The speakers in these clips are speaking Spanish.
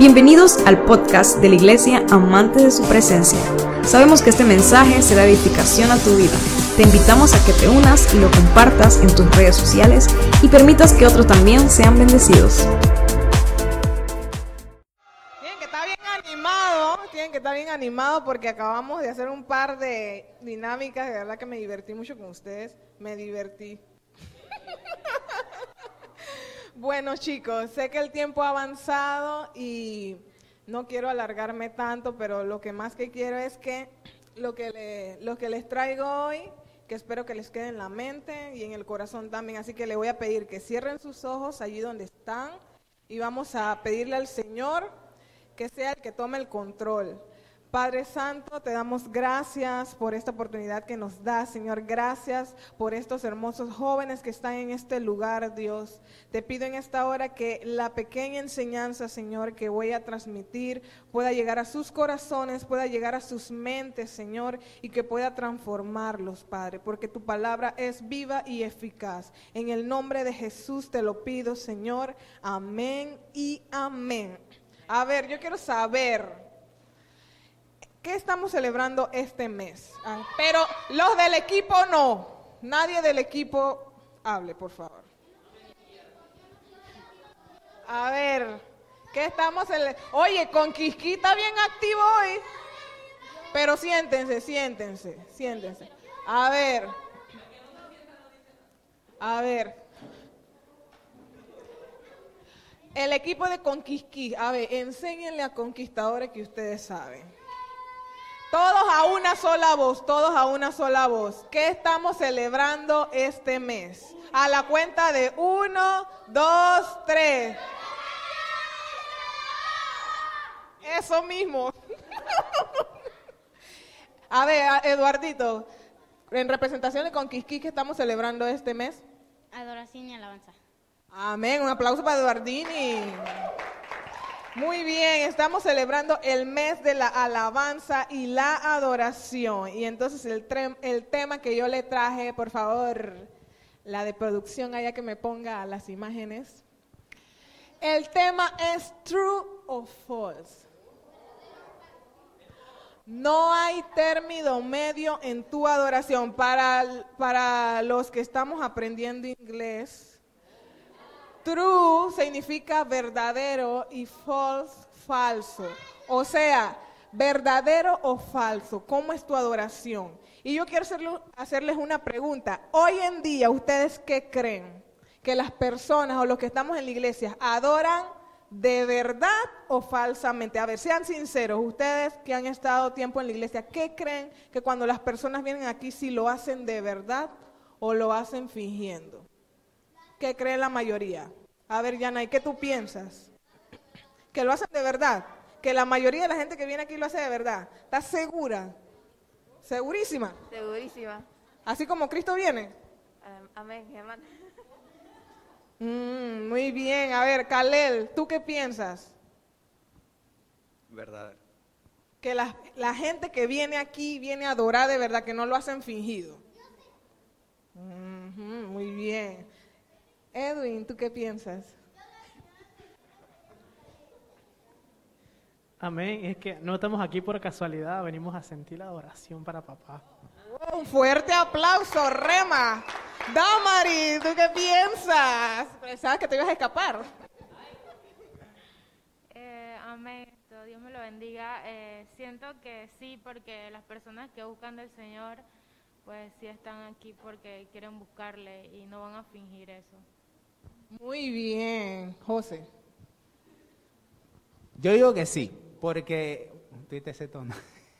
Bienvenidos al podcast de la Iglesia Amante de su Presencia. Sabemos que este mensaje será edificación a tu vida. Te invitamos a que te unas y lo compartas en tus redes sociales y permitas que otros también sean bendecidos. Tienen que estar bien animado, tienen que estar bien animado porque acabamos de hacer un par de dinámicas, de verdad que me divertí mucho con ustedes, me divertí. Bueno chicos, sé que el tiempo ha avanzado y no quiero alargarme tanto, pero lo que más que quiero es que lo que, le- lo que les traigo hoy, que espero que les quede en la mente y en el corazón también, así que le voy a pedir que cierren sus ojos allí donde están y vamos a pedirle al Señor que sea el que tome el control. Padre Santo, te damos gracias por esta oportunidad que nos da, Señor. Gracias por estos hermosos jóvenes que están en este lugar, Dios. Te pido en esta hora que la pequeña enseñanza, Señor, que voy a transmitir pueda llegar a sus corazones, pueda llegar a sus mentes, Señor, y que pueda transformarlos, Padre, porque tu palabra es viva y eficaz. En el nombre de Jesús te lo pido, Señor. Amén y amén. A ver, yo quiero saber. ¿Qué estamos celebrando este mes? Ah, pero los del equipo no. Nadie del equipo hable, por favor. A ver, ¿qué estamos celebrando? Oye, con Quisquita bien activo hoy. Pero siéntense, siéntense, siéntense. A ver. A ver. El equipo de Conquisquí, a ver, enséñenle a conquistadores que ustedes saben. Todos a una sola voz, todos a una sola voz. ¿Qué estamos celebrando este mes? A la cuenta de uno, dos, tres. Eso mismo. A ver, Eduardito, en representación de Conquisquí, ¿qué estamos celebrando este mes? Adoración y alabanza. Amén, un aplauso para Eduardini. Muy bien, estamos celebrando el mes de la alabanza y la adoración. Y entonces el, el tema que yo le traje, por favor, la de producción, allá que me ponga las imágenes. El tema es true o false. No hay término medio en tu adoración. Para, para los que estamos aprendiendo inglés, True significa verdadero y false, falso. O sea, verdadero o falso. ¿Cómo es tu adoración? Y yo quiero hacerle- hacerles una pregunta. Hoy en día, ¿ustedes qué creen? Que las personas o los que estamos en la iglesia adoran de verdad o falsamente. A ver, sean sinceros, ustedes que han estado tiempo en la iglesia, ¿qué creen que cuando las personas vienen aquí si lo hacen de verdad o lo hacen fingiendo? ¿Qué cree la mayoría? A ver, Yana, ¿y qué tú piensas? ¿Que lo hacen de verdad? ¿Que la mayoría de la gente que viene aquí lo hace de verdad? ¿Estás segura? ¿Segurísima? Segurísima. Así como Cristo viene. Am- Amén, hermano. Mm, muy bien. A ver, Kalel, ¿tú qué piensas? Verdadero. Que la, la gente que viene aquí viene a adorar de verdad, que no lo hacen fingido. Muy bien. Edwin, ¿tú qué piensas? Amén. Es que no estamos aquí por casualidad, venimos a sentir la adoración para papá. Un fuerte aplauso, Rema. Damari, ¿tú qué piensas? Pensabas que te ibas a escapar. Eh, amén. Todo Dios me lo bendiga. Eh, siento que sí, porque las personas que buscan del Señor, pues sí están aquí porque quieren buscarle y no van a fingir eso. Muy bien, José. Yo digo que sí, porque... Ese tono.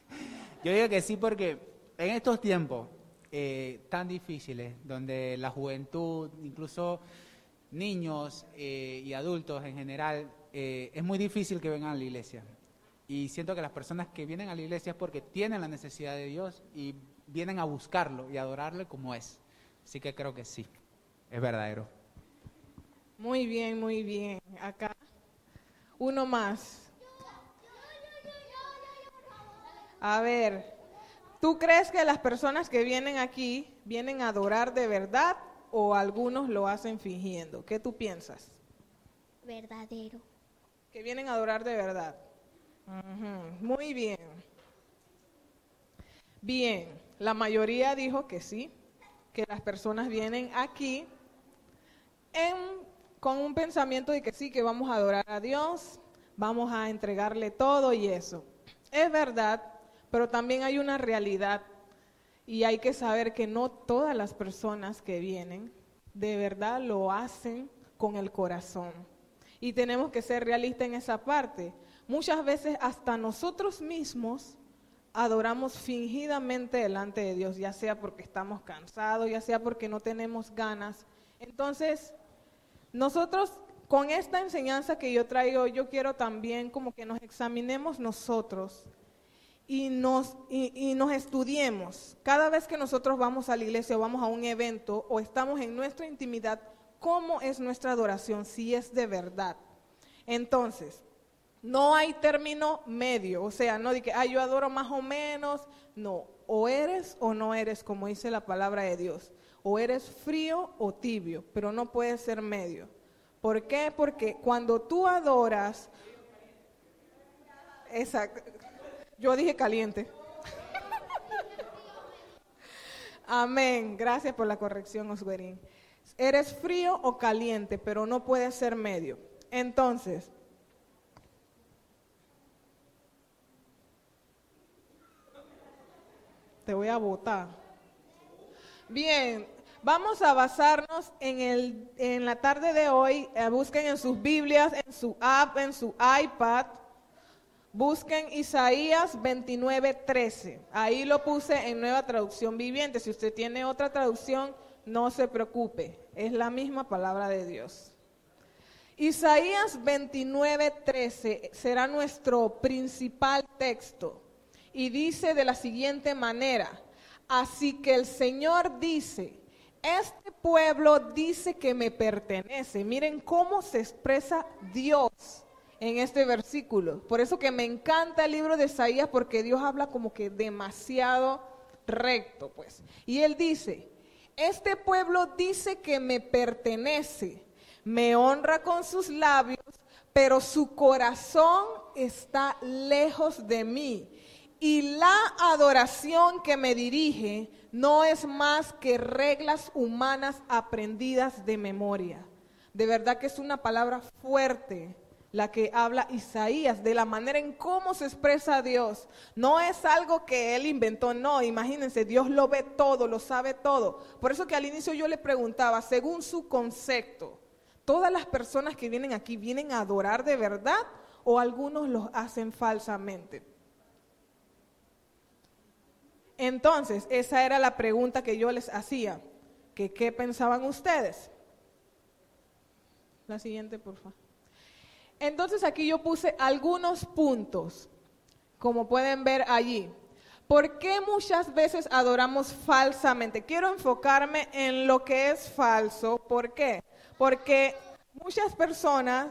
Yo digo que sí porque en estos tiempos eh, tan difíciles, donde la juventud, incluso niños eh, y adultos en general, eh, es muy difícil que vengan a la iglesia. Y siento que las personas que vienen a la iglesia es porque tienen la necesidad de Dios y vienen a buscarlo y adorarle como es. Así que creo que sí, es verdadero. Muy bien, muy bien. Acá, uno más. A ver, ¿tú crees que las personas que vienen aquí vienen a adorar de verdad o algunos lo hacen fingiendo? ¿Qué tú piensas? verdadero. que vienen a adorar de verdad. Ujú, Muy bien. Bien, la mayoría dijo que sí, que las personas vienen aquí en- con un pensamiento de que sí, que vamos a adorar a Dios, vamos a entregarle todo y eso. Es verdad, pero también hay una realidad y hay que saber que no todas las personas que vienen de verdad lo hacen con el corazón. Y tenemos que ser realistas en esa parte. Muchas veces hasta nosotros mismos adoramos fingidamente delante de Dios, ya sea porque estamos cansados, ya sea porque no tenemos ganas. Entonces, nosotros con esta enseñanza que yo traigo, yo quiero también como que nos examinemos nosotros y nos, y, nos estudiemos. Cada vez que nosotros vamos a la iglesia o vamos a un evento o estamos en nuestra intimidad, ¿cómo es nuestra adoración? Si es de verdad. Entonces, no hay término medio, o sea, no de que, ah, yo adoro más o menos, no, o eres o no eres, como dice la palabra de Dios, o eres frío o tibio, pero no puede ser medio. ¿Por qué? Porque cuando tú adoras, exacto, yo dije caliente. Amén, gracias por la corrección, Osguerín. Eres frío o caliente, pero no puede ser medio. Entonces, te voy a votar. Bien, vamos a basarnos en, el, en la tarde de hoy. eh, busquen en sus Biblias, en su app, en su iPad. Busquen Isaías 29, 13. Ahí lo puse en nueva traducción viviente. Si usted tiene otra traducción, no se preocupe. Es la misma palabra de Dios. Isaías 29, 13 será nuestro principal texto y dice de la siguiente manera, así que el Señor dice, este pueblo dice que me pertenece. Miren cómo se expresa Dios en este versículo. Por eso que me encanta el libro de Isaías porque Dios habla como que demasiado recto, pues. Y él dice, este pueblo dice que me pertenece, me honra con sus labios, pero su corazón está lejos de mí. Y la adoración que me dirige no es más que reglas humanas aprendidas de memoria. De verdad que es una palabra fuerte la que habla Isaías, de la manera en cómo se expresa Dios. No es algo que él inventó, no, imagínense, Dios lo ve todo, lo sabe todo. Por eso que al inicio yo le preguntaba, según su concepto, ¿todas las personas que vienen aquí vienen a adorar de verdad o algunos los hacen falsamente? Entonces, esa era la pregunta que yo les hacía, que qué pensaban ustedes. La siguiente, por favor. Entonces aquí yo puse algunos puntos, como pueden ver allí. ¿Por qué muchas veces adoramos falsamente? Quiero enfocarme en lo que es falso. ¿Por qué? Porque muchas personas,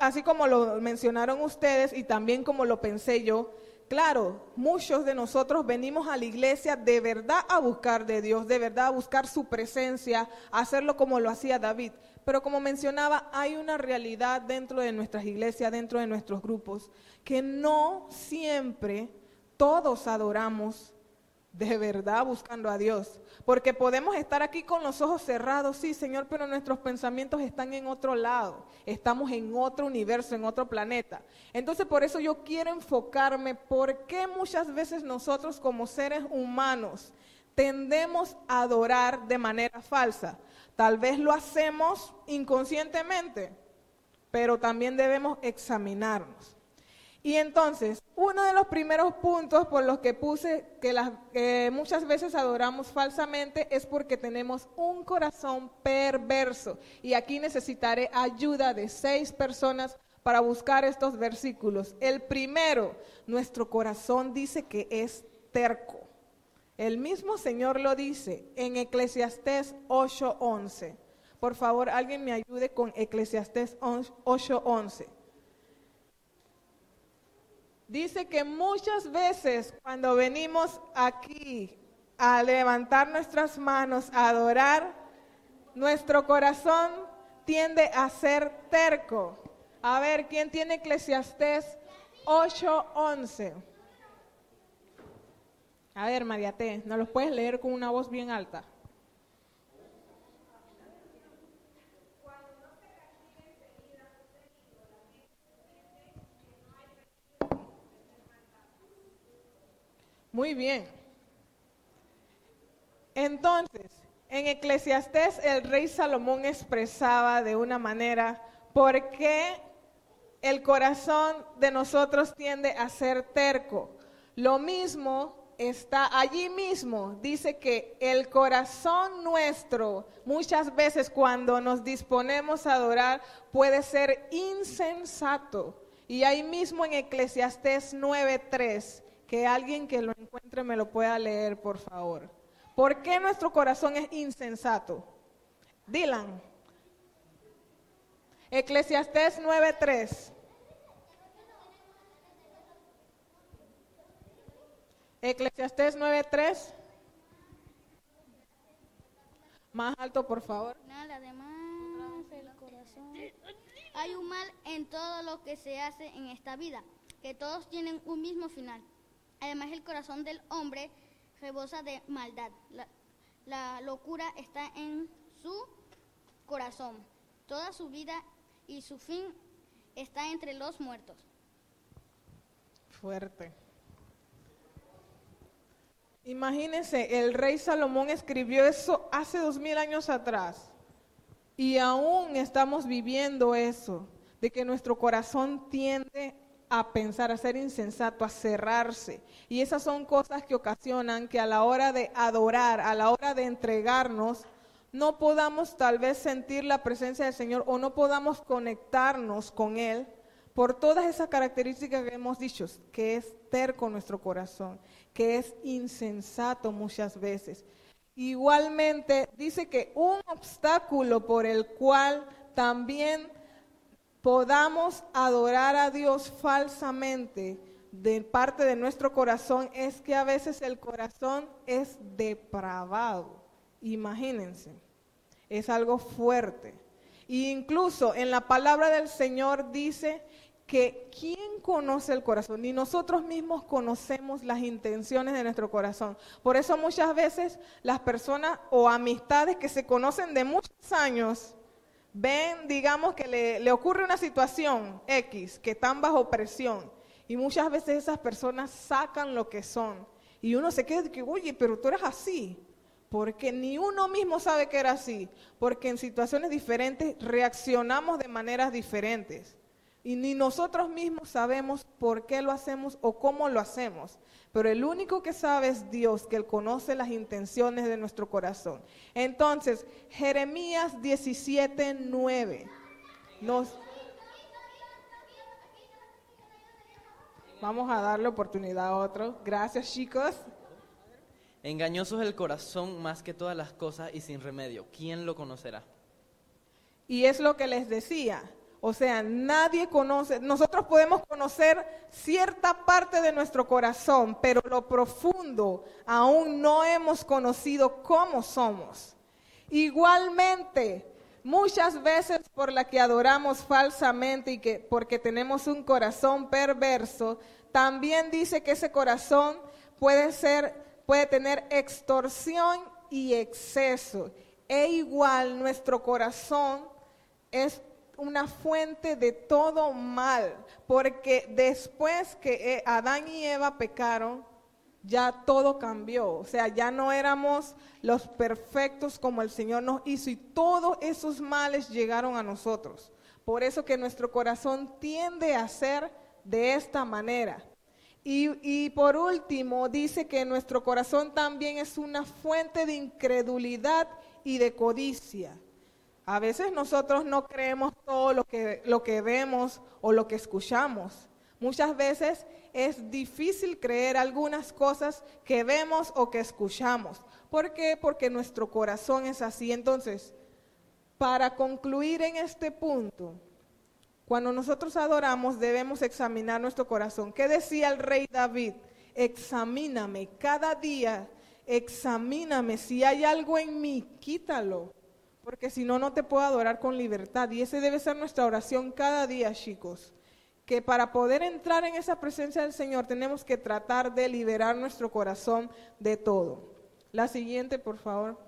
así como lo mencionaron ustedes y también como lo pensé yo, claro, muchos de nosotros venimos a la iglesia de verdad a buscar de Dios, de verdad a buscar su presencia, a hacerlo como lo hacía David. Pero como mencionaba, hay una realidad dentro de nuestras iglesias, dentro de nuestros grupos, que no siempre todos adoramos de verdad buscando a Dios. Porque podemos estar aquí con los ojos cerrados, sí, Señor, pero nuestros pensamientos están en otro lado. Estamos en otro universo, en otro planeta. Entonces, por eso yo quiero enfocarme por qué muchas veces nosotros como seres humanos tendemos a adorar de manera falsa. Tal vez lo hacemos inconscientemente, pero también debemos examinarnos. Y entonces, uno de los primeros puntos por los que puse que las, que muchas veces adoramos falsamente es porque tenemos un corazón perverso. Y aquí necesitaré ayuda de seis personas para buscar estos versículos. El primero, nuestro corazón dice que es terco. El mismo Señor lo dice en Eclesiastés 8:11. Por favor, alguien me ayude con Eclesiastés 8:11. Dice que muchas veces cuando venimos aquí a levantar nuestras manos, a adorar, nuestro corazón tiende a ser terco. A ver, ¿quién tiene Eclesiastés 8:11? A ver, María T, ¿nos los puedes leer con una voz bien alta? Muy bien. Entonces, en Eclesiastés el rey Salomón expresaba de una manera por qué el corazón de nosotros tiende a ser terco. Lo mismo está allí mismo. Dice que el corazón nuestro muchas veces cuando nos disponemos a adorar puede ser insensato. Y ahí mismo en Eclesiastés 9:3, que alguien que lo encuentre me lo pueda leer, por favor. ¿Por qué nuestro corazón es insensato? Dylan. Eclesiastés 9:3. Eclesiastés 9:3. Más alto, por favor. Nada, el corazón. Hay un mal en todo lo que se hace en esta vida, que todos tienen un mismo final. Además el corazón del hombre rebosa de maldad. La, locura está en su corazón. Toda su vida y su fin está entre los muertos. Fuerte. Imagínense, el rey Salomón escribió eso hace dos mil años atrás y aún estamos viviendo eso, de que nuestro corazón tiende a pensar, a ser insensato, a cerrarse. Y esas son cosas que ocasionan que a la hora de adorar, a la hora de entregarnos, no podamos tal vez sentir la presencia del Señor o no podamos conectarnos con Él por todas esas características que hemos dicho, que es terco nuestro corazón, que es insensato muchas veces. Igualmente dice que un obstáculo por el cual también podamos adorar a Dios falsamente de parte de nuestro corazón es que a veces el corazón es depravado. Imagínense, es algo fuerte. E incluso en la palabra del Señor dice que ¿quién conoce el corazón? Ni nosotros mismos conocemos las intenciones de nuestro corazón. Por eso muchas veces las personas o amistades que se conocen de muchos años, ven, digamos, que le, ocurre una situación X, que están bajo presión, y muchas veces esas personas sacan lo que son, y uno se queda que, oye, pero tú eres así, porque ni uno mismo sabe que era así, porque en situaciones diferentes reaccionamos de maneras diferentes. Y ni nosotros mismos sabemos por qué lo hacemos o cómo lo hacemos. Pero el único que sabe es Dios, que Él conoce las intenciones de nuestro corazón. Entonces, Jeremías 17, 9. Nos... Vamos a darle oportunidad a otro. Gracias, chicos. Engañoso es el corazón más que todas las cosas y sin remedio. ¿Quién lo conocerá? Y es lo que les decía. O sea, nadie conoce, nosotros podemos conocer cierta parte de nuestro corazón, pero lo profundo aún no hemos conocido cómo somos. Igualmente, muchas veces por la que adoramos falsamente y que porque tenemos un corazón perverso, también dice que ese corazón puede ser puede tener extorsión y exceso. E igual nuestro corazón es una fuente de todo mal, porque después que eh, Adán y Eva pecaron, ya todo cambió, o sea, ya no éramos los perfectos como el Señor nos hizo y todos esos males llegaron a nosotros. Por eso que nuestro corazón tiende a ser de esta manera. Y, y, por último, dice que nuestro corazón también es una fuente de incredulidad y de codicia. A veces nosotros no creemos todo lo que, lo que vemos o lo que escuchamos. Muchas veces es difícil creer algunas cosas que vemos o que escuchamos. ¿Por qué? Porque nuestro corazón es así. Entonces, para concluir en este punto, cuando nosotros adoramos debemos examinar nuestro corazón. ¿Qué decía el rey David? Examíname cada día, examíname. Si hay algo en mí, quítalo porque si no, no te puedo adorar con libertad. Y esa debe ser nuestra oración cada día, chicos. Que para poder entrar en esa presencia del Señor tenemos que tratar de liberar nuestro corazón de todo. La siguiente, por favor.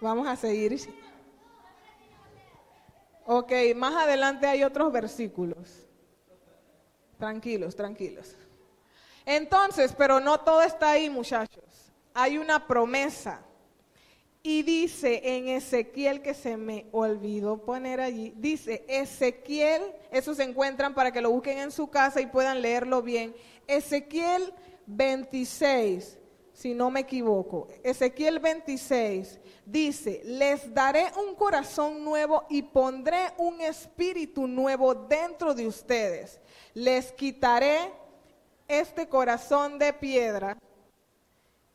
Vamos a seguir. Ok, más adelante hay otros versículos. Tranquilos, tranquilos. Entonces, pero no todo está ahí, muchachos. Hay una promesa. Y dice en Ezequiel que se me olvidó poner allí, dice Ezequiel, eso se encuentran para que lo busquen en su casa y puedan leerlo bien. Ezequiel 26, si no me equivoco. Ezequiel 26 dice, les daré un corazón nuevo y pondré un espíritu nuevo dentro de ustedes. Les quitaré este corazón de piedra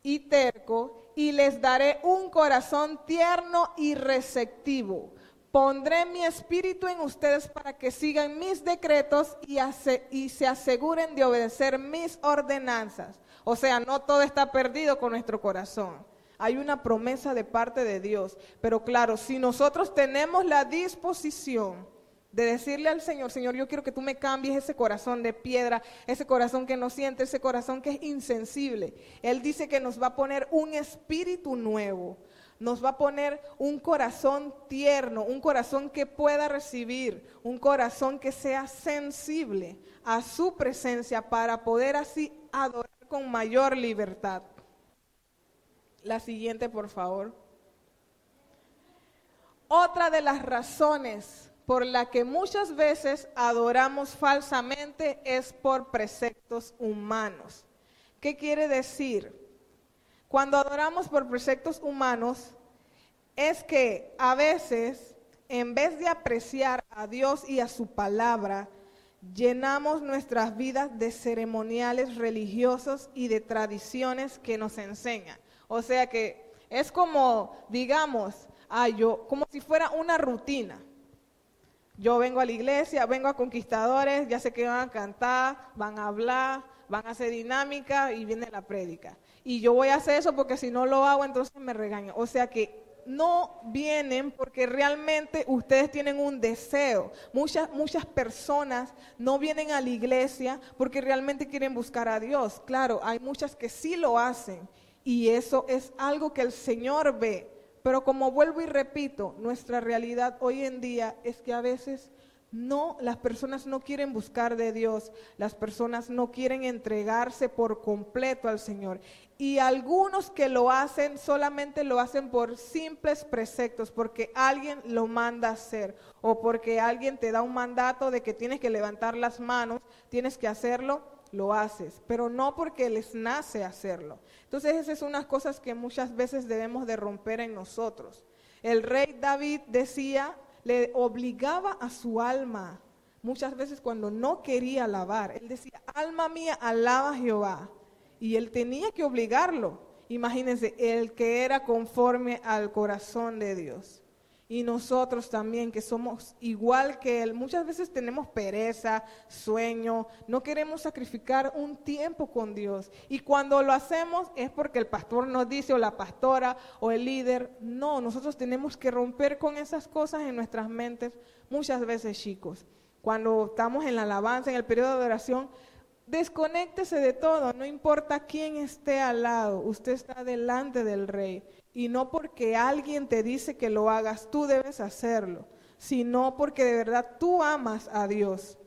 y terco y les daré un corazón tierno y receptivo. Pondré mi espíritu en ustedes para que sigan mis decretos y, se aseguren de obedecer mis ordenanzas. O sea, no todo está perdido con nuestro corazón. Hay una promesa de parte de Dios. Pero claro, si nosotros tenemos la disposición de decirle al Señor, Señor, yo quiero que tú me cambies ese corazón de piedra, ese corazón que no siente, ese corazón que es insensible. Él dice que nos va a poner un espíritu nuevo, nos va a poner un corazón tierno, un corazón que pueda recibir, un corazón que sea sensible a su presencia para poder así adorar con mayor libertad. La siguiente, por favor. Otra de las razones por la que muchas veces adoramos falsamente es por preceptos humanos. ¿Qué quiere decir? Cuando adoramos por preceptos humanos es que a veces, en vez de apreciar a Dios y a su palabra, llenamos nuestras vidas de ceremoniales religiosos y de tradiciones que nos enseñan. O sea que es como, digamos, yo, como si fuera una rutina. Yo vengo a la iglesia, vengo a conquistadores, ya sé que van a cantar, van a hablar, van a hacer dinámica y viene la prédica. Y yo voy a hacer eso porque si no lo hago, entonces me regañan. O sea que no vienen porque realmente ustedes tienen un deseo. Muchas, muchas personas no vienen a la iglesia porque realmente quieren buscar a Dios. Claro, hay muchas que sí lo hacen y eso es algo que el Señor ve. Pero como vuelvo y repito, nuestra realidad hoy en día es que a veces no, las personas no quieren buscar de Dios, las personas no quieren entregarse por completo al Señor. Y algunos que lo hacen solamente lo hacen por simples preceptos, porque alguien lo manda a hacer o porque alguien te da un mandato de que tienes que levantar las manos, tienes que hacerlo, lo haces, pero no porque les nace hacerlo. Entonces esas son unas cosas que muchas veces debemos de romper en nosotros. El rey David decía, le obligaba a su alma, muchas veces cuando no quería alabar, él decía, alma mía, alaba a Jehová. Y él tenía que obligarlo. Imagínense, el que era conforme al corazón de Dios y nosotros también, que somos igual que Él, muchas veces tenemos pereza, sueño, no queremos sacrificar un tiempo con Dios. Y cuando lo hacemos es porque el pastor nos dice, o la pastora, o el líder. No, nosotros tenemos que romper con esas cosas en nuestras mentes muchas veces, chicos. Cuando estamos en la alabanza, en el periodo de oración, desconéctese de todo, no importa quién esté al lado, usted está delante del rey. Y no porque alguien te dice que lo hagas, tú debes hacerlo, sino porque de verdad tú amas a Dios.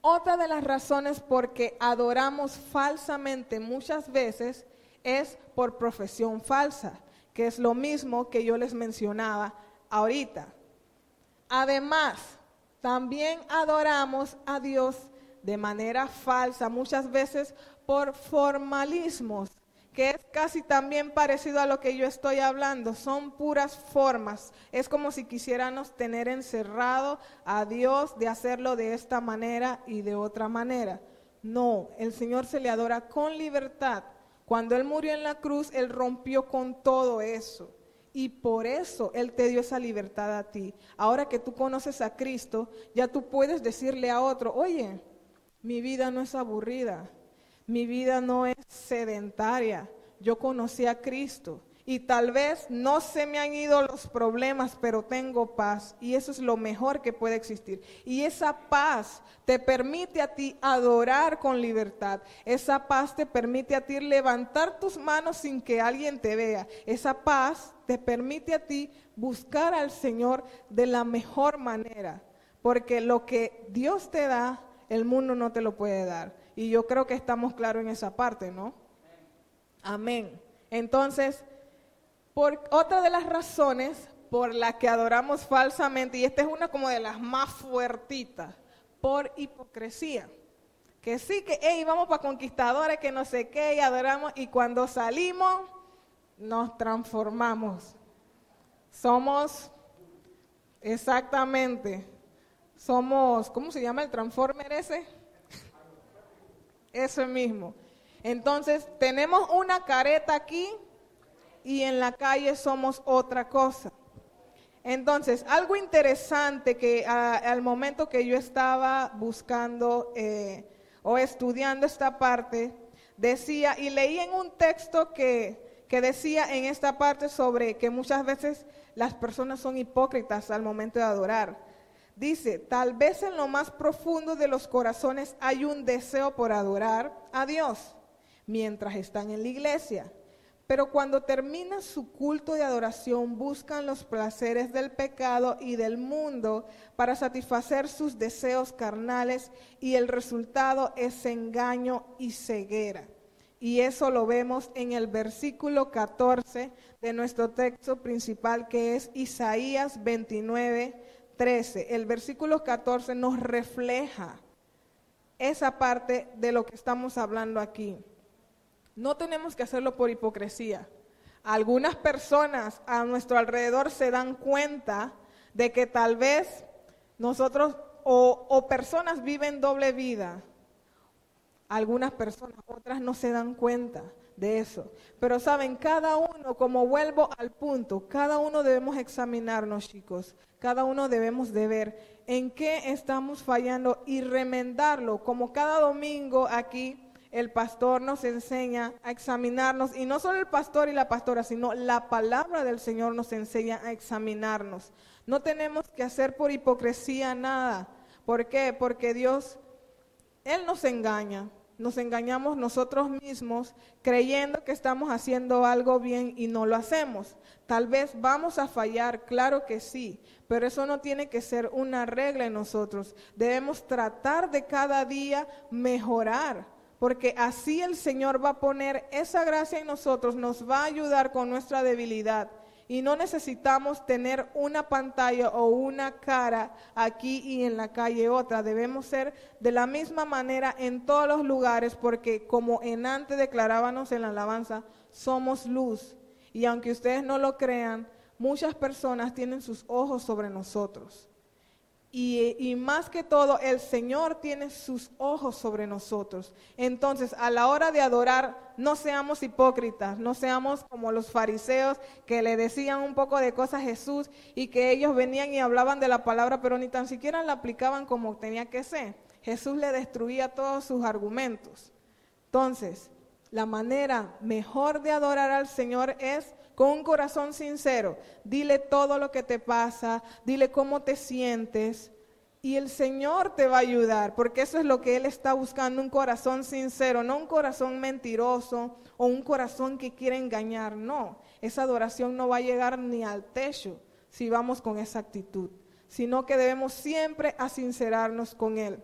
Otra de las razones por que adoramos falsamente muchas veces es por profesión falsa, que es lo mismo que yo les mencionaba ahorita. Además, también adoramos a Dios de manera falsa, muchas veces por formalismos que es casi también parecido a lo que yo estoy hablando, son puras formas. Es como si quisiéramos tener encerrado a Dios de hacerlo de esta manera y de otra manera. No, el Señor se le adora con libertad. Cuando Él murió en la cruz, Él rompió con todo eso. Y por eso Él te dio esa libertad a ti. Ahora que tú conoces a Cristo, ya tú puedes decirle a otro, oye, Mi vida no es aburrida. Mi vida no es sedentaria. Yo conocí a Cristo. Y tal vez no se me han ido los problemas, pero tengo paz. Y eso es lo mejor que puede existir. Y esa paz te permite a ti adorar con libertad. Esa paz te permite a ti levantar tus manos sin que alguien te vea. Esa paz te permite a ti buscar al Señor de la mejor manera. Porque lo que Dios te da, el mundo no te lo puede dar. Y yo creo que estamos claros en esa parte, ¿no? Amén. Entonces, por otra de las razones por la que adoramos falsamente, y esta es una como de las más fuertitas, por hipocresía. Que sí, que hey, vamos para conquistadores, que no sé qué, y adoramos, y cuando salimos, nos transformamos. Somos, exactamente, somos, ¿cómo se llama el transformer ese? Eso mismo. Entonces, tenemos una careta aquí y en la calle somos otra cosa. Entonces, algo interesante que al momento que yo estaba buscando eh, o estudiando esta parte, decía, y leí en un texto que, que decía en esta parte sobre que muchas veces las personas son hipócritas al momento de adorar. Dice, tal vez en lo más profundo de los corazones hay un deseo por adorar a Dios mientras están en la iglesia pero cuando termina su culto de adoración, buscan los placeres del pecado y del mundo para satisfacer sus deseos carnales y el resultado es engaño y ceguera. Y eso lo vemos en el versículo 14 de nuestro texto principal que es Isaías 29, 13. El versículo 14 nos refleja esa parte de lo que estamos hablando aquí. No tenemos que hacerlo por hipocresía. Algunas personas a nuestro alrededor se dan cuenta de que tal vez nosotros o, personas viven doble vida. Algunas personas, otras no se dan cuenta de eso. Pero saben, cada uno, como vuelvo al punto, cada uno debemos examinarnos, chicos. Cada uno debemos de ver en qué estamos fallando y remendarlo, como cada domingo aquí el pastor nos enseña a examinarnos, y no solo el pastor y la pastora, sino la palabra del Señor nos enseña a examinarnos. No tenemos que hacer por hipocresía nada. ¿Por qué? Porque Dios, Él nos engaña. Nos engañamos nosotros mismos creyendo que estamos haciendo algo bien y no lo hacemos. Tal vez vamos a fallar, claro que sí, pero eso no tiene que ser una regla en nosotros. Debemos tratar de cada día mejorar porque así el Señor va a poner esa gracia en nosotros, nos va a ayudar con nuestra debilidad. Y no necesitamos tener una pantalla o una cara aquí y en la calle otra. Debemos ser de la misma manera en todos los lugares porque como en antes declarábamos en la alabanza, somos luz. Y aunque ustedes no lo crean, muchas personas tienen sus ojos sobre nosotros. Y, más que todo, el Señor tiene sus ojos sobre nosotros. Entonces, a la hora de adorar, no seamos hipócritas, no seamos como los fariseos que le decían un poco de cosas a Jesús y que ellos venían y hablaban de la palabra, pero ni tan siquiera la aplicaban como tenía que ser. Jesús le destruía todos sus argumentos. Entonces, la manera mejor de adorar al Señor es con un corazón sincero. Dile todo lo que te pasa, dile cómo te sientes. Y el Señor te va a ayudar, porque eso es lo que Él está buscando, un corazón sincero, no un corazón mentiroso o un corazón que quiere engañar. No, esa adoración no va a llegar ni al techo si vamos con esa actitud, sino que debemos siempre asincerarnos con Él.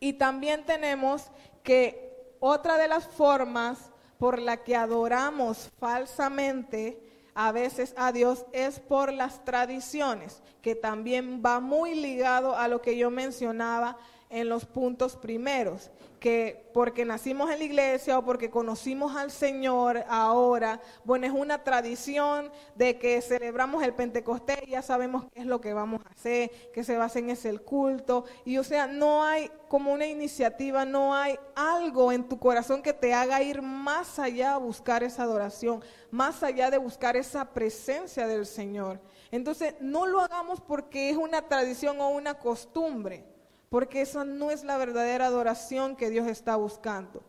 Y también tenemos que otra de las formas por la que adoramos falsamente a veces a Dios es por las tradiciones, que también va muy ligado a lo que yo mencionaba en los puntos primeros, que porque nacimos en la iglesia o porque conocimos al Señor ahora, bueno, es una tradición de que celebramos el Pentecostés y ya sabemos qué es lo que vamos a hacer, que se basa en ese culto, y o sea, no hay como una iniciativa, no hay algo en tu corazón que te haga ir más allá a buscar esa adoración, más allá de buscar esa presencia del Señor. Entonces, no lo hagamos porque es una tradición o una costumbre porque esa no es la verdadera adoración que Dios está buscando.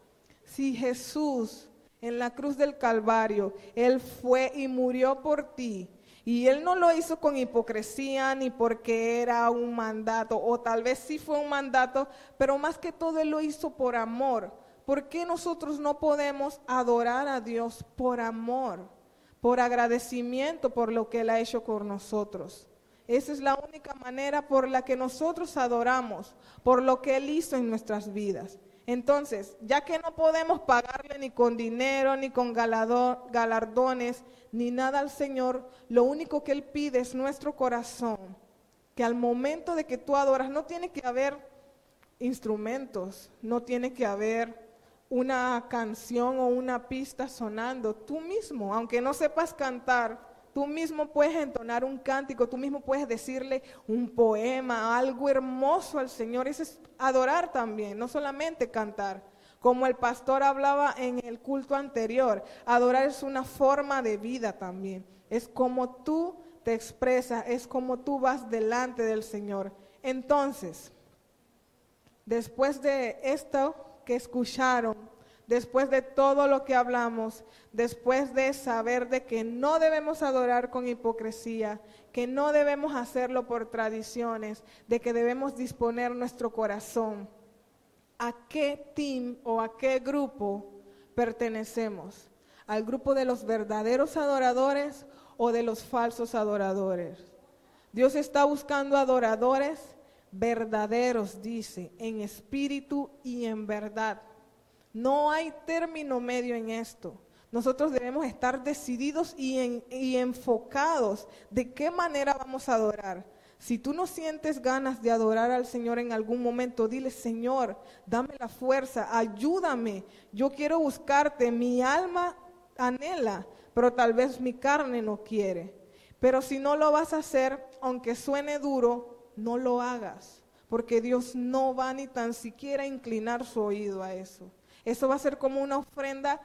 Si Jesús en la cruz del Calvario, Él fue y murió por ti, y Él no lo hizo con hipocresía ni porque era un mandato, o tal vez sí fue un mandato, pero más que todo Él lo hizo por amor. ¿Por qué nosotros no podemos adorar a Dios por amor, por agradecimiento por lo que Él ha hecho con nosotros? Esa es la única manera por la que nosotros adoramos, por lo que Él hizo en nuestras vidas. Entonces, ya que no podemos pagarle ni con dinero, ni con galardones, ni nada al Señor, lo único que Él pide es nuestro corazón. Que al momento de que tú adoras, no tiene que haber instrumentos, no tiene que haber una canción o una pista sonando. Tú mismo, aunque no sepas cantar, Tú mismo puedes entonar un cántico, tú mismo puedes decirle un poema, algo hermoso al Señor. Eso es adorar también, no solamente cantar. Como el pastor hablaba en el culto anterior, adorar es una forma de vida también. Es como tú te expresas, es como tú vas delante del Señor. Entonces, después de esto que escucharon, después de todo lo que hablamos, después de saber de que no debemos adorar con hipocresía, que no debemos hacerlo por tradiciones, de que debemos disponer nuestro corazón, ¿a qué team o a qué grupo pertenecemos? ¿Al grupo de los verdaderos adoradores o de los falsos adoradores? Dios está buscando adoradores verdaderos, dice, en espíritu y en verdad. No hay término medio en esto. Nosotros debemos estar decididos y, enfocados de qué manera vamos a adorar. Si tú no sientes ganas de adorar al Señor en algún momento, dile, Señor, dame la fuerza, ayúdame. Yo quiero buscarte, mi alma anhela, pero tal vez mi carne no quiere. Pero si no lo vas a hacer, aunque suene duro, no lo hagas, porque Dios no va ni tan siquiera a inclinar su oído a eso. Eso va a ser como una ofrenda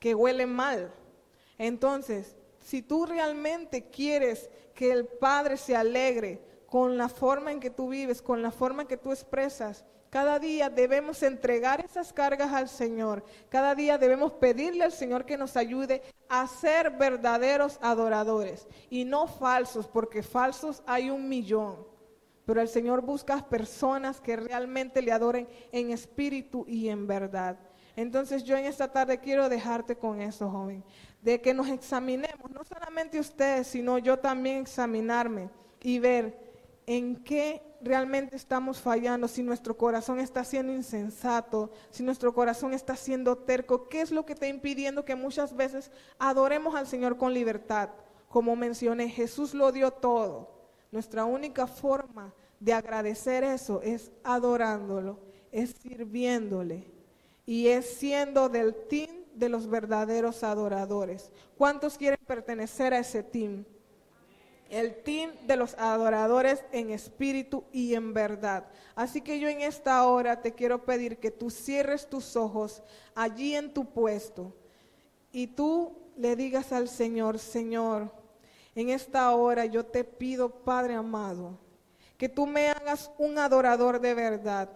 que huele mal. Entonces, si tú realmente quieres que el Padre se alegre con la forma en que tú vives, con la forma en que tú expresas, cada día debemos entregar esas cargas al Señor. Cada día debemos pedirle al Señor que nos ayude a ser verdaderos adoradores y no falsos, porque falsos hay un millón. Pero el Señor busca personas que realmente le adoren en espíritu y en verdad. Entonces yo en esta tarde quiero dejarte con eso, joven, de que nos examinemos, no solamente ustedes, sino yo también examinarme y ver en qué realmente estamos fallando, si nuestro corazón está siendo insensato, si nuestro corazón está siendo terco, qué es lo que está impidiendo que muchas veces adoremos al Señor con libertad. Como mencioné, Jesús lo dio todo. Nuestra única forma de agradecer eso es adorándolo, es sirviéndole y es siendo del team de los verdaderos adoradores. ¿Cuántos quieren pertenecer a ese team? El team de los adoradores en espíritu y en verdad. Así que yo en esta hora te quiero pedir que tú cierres tus ojos allí en tu puesto y tú le digas al Señor, Señor, en esta hora yo te pido, Padre amado, que tú me hagas un adorador de verdad.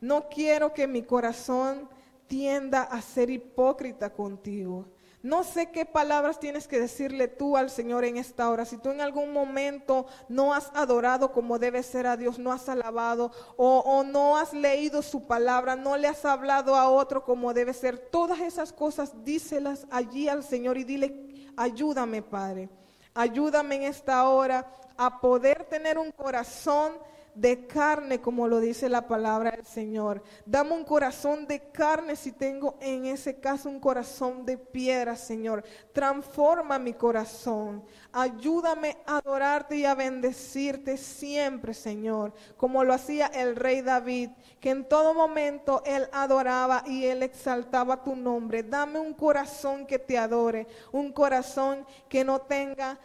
No quiero que mi corazón tienda a ser hipócrita contigo. No sé qué palabras tienes que decirle tú al Señor en esta hora. Si tú en algún momento no has adorado como debe ser a Dios, no has alabado o, o, no has leído su palabra, no le has hablado a otro como debe ser, todas esas cosas díselas allí al Señor y dile, ayúdame Padre, ayúdame en esta hora a poder tener un corazón de carne, como lo dice la palabra del Señor. Dame un corazón de carne si tengo en ese caso un corazón de piedra, Señor. Transforma mi corazón. Ayúdame a adorarte y a bendecirte siempre, Señor, como lo hacía el rey David, que en todo momento él adoraba y él exaltaba tu nombre. Dame un corazón que te adore, un corazón que no tenga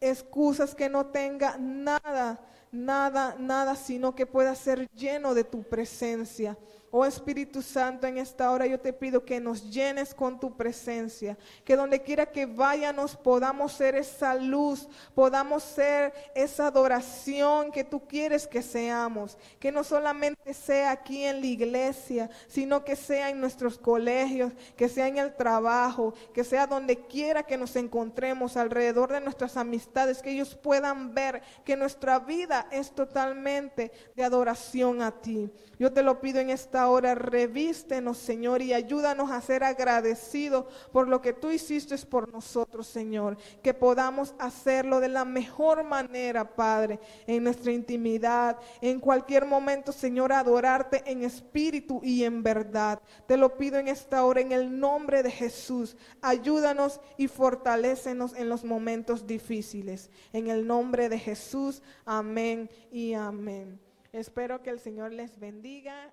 excusas, que no tenga nada nada, nada, sino que pueda ser lleno de tu presencia. Oh Espíritu Santo, en esta hora yo te pido que nos llenes con tu presencia, que donde quiera que vayamos podamos ser esa luz, podamos ser esa adoración que tú quieres que seamos, que no solamente sea aquí en la iglesia, sino que sea en nuestros colegios, que sea en el trabajo, que sea donde quiera que nos encontremos alrededor de nuestras amistades, que ellos puedan ver que nuestra vida es totalmente de adoración a ti. Yo te lo pido en esta hora, revístenos, Señor, y ayúdanos a ser agradecidos por lo que tú hiciste por nosotros, Señor. Que podamos hacerlo de la mejor manera, Padre, en nuestra intimidad, en cualquier momento, Señor, adorarte en espíritu y en verdad. Te lo pido en esta hora, en el nombre de Jesús. Ayúdanos y fortalécenos en los momentos difíciles. En el nombre de Jesús, amén y amén. Espero que el Señor les bendiga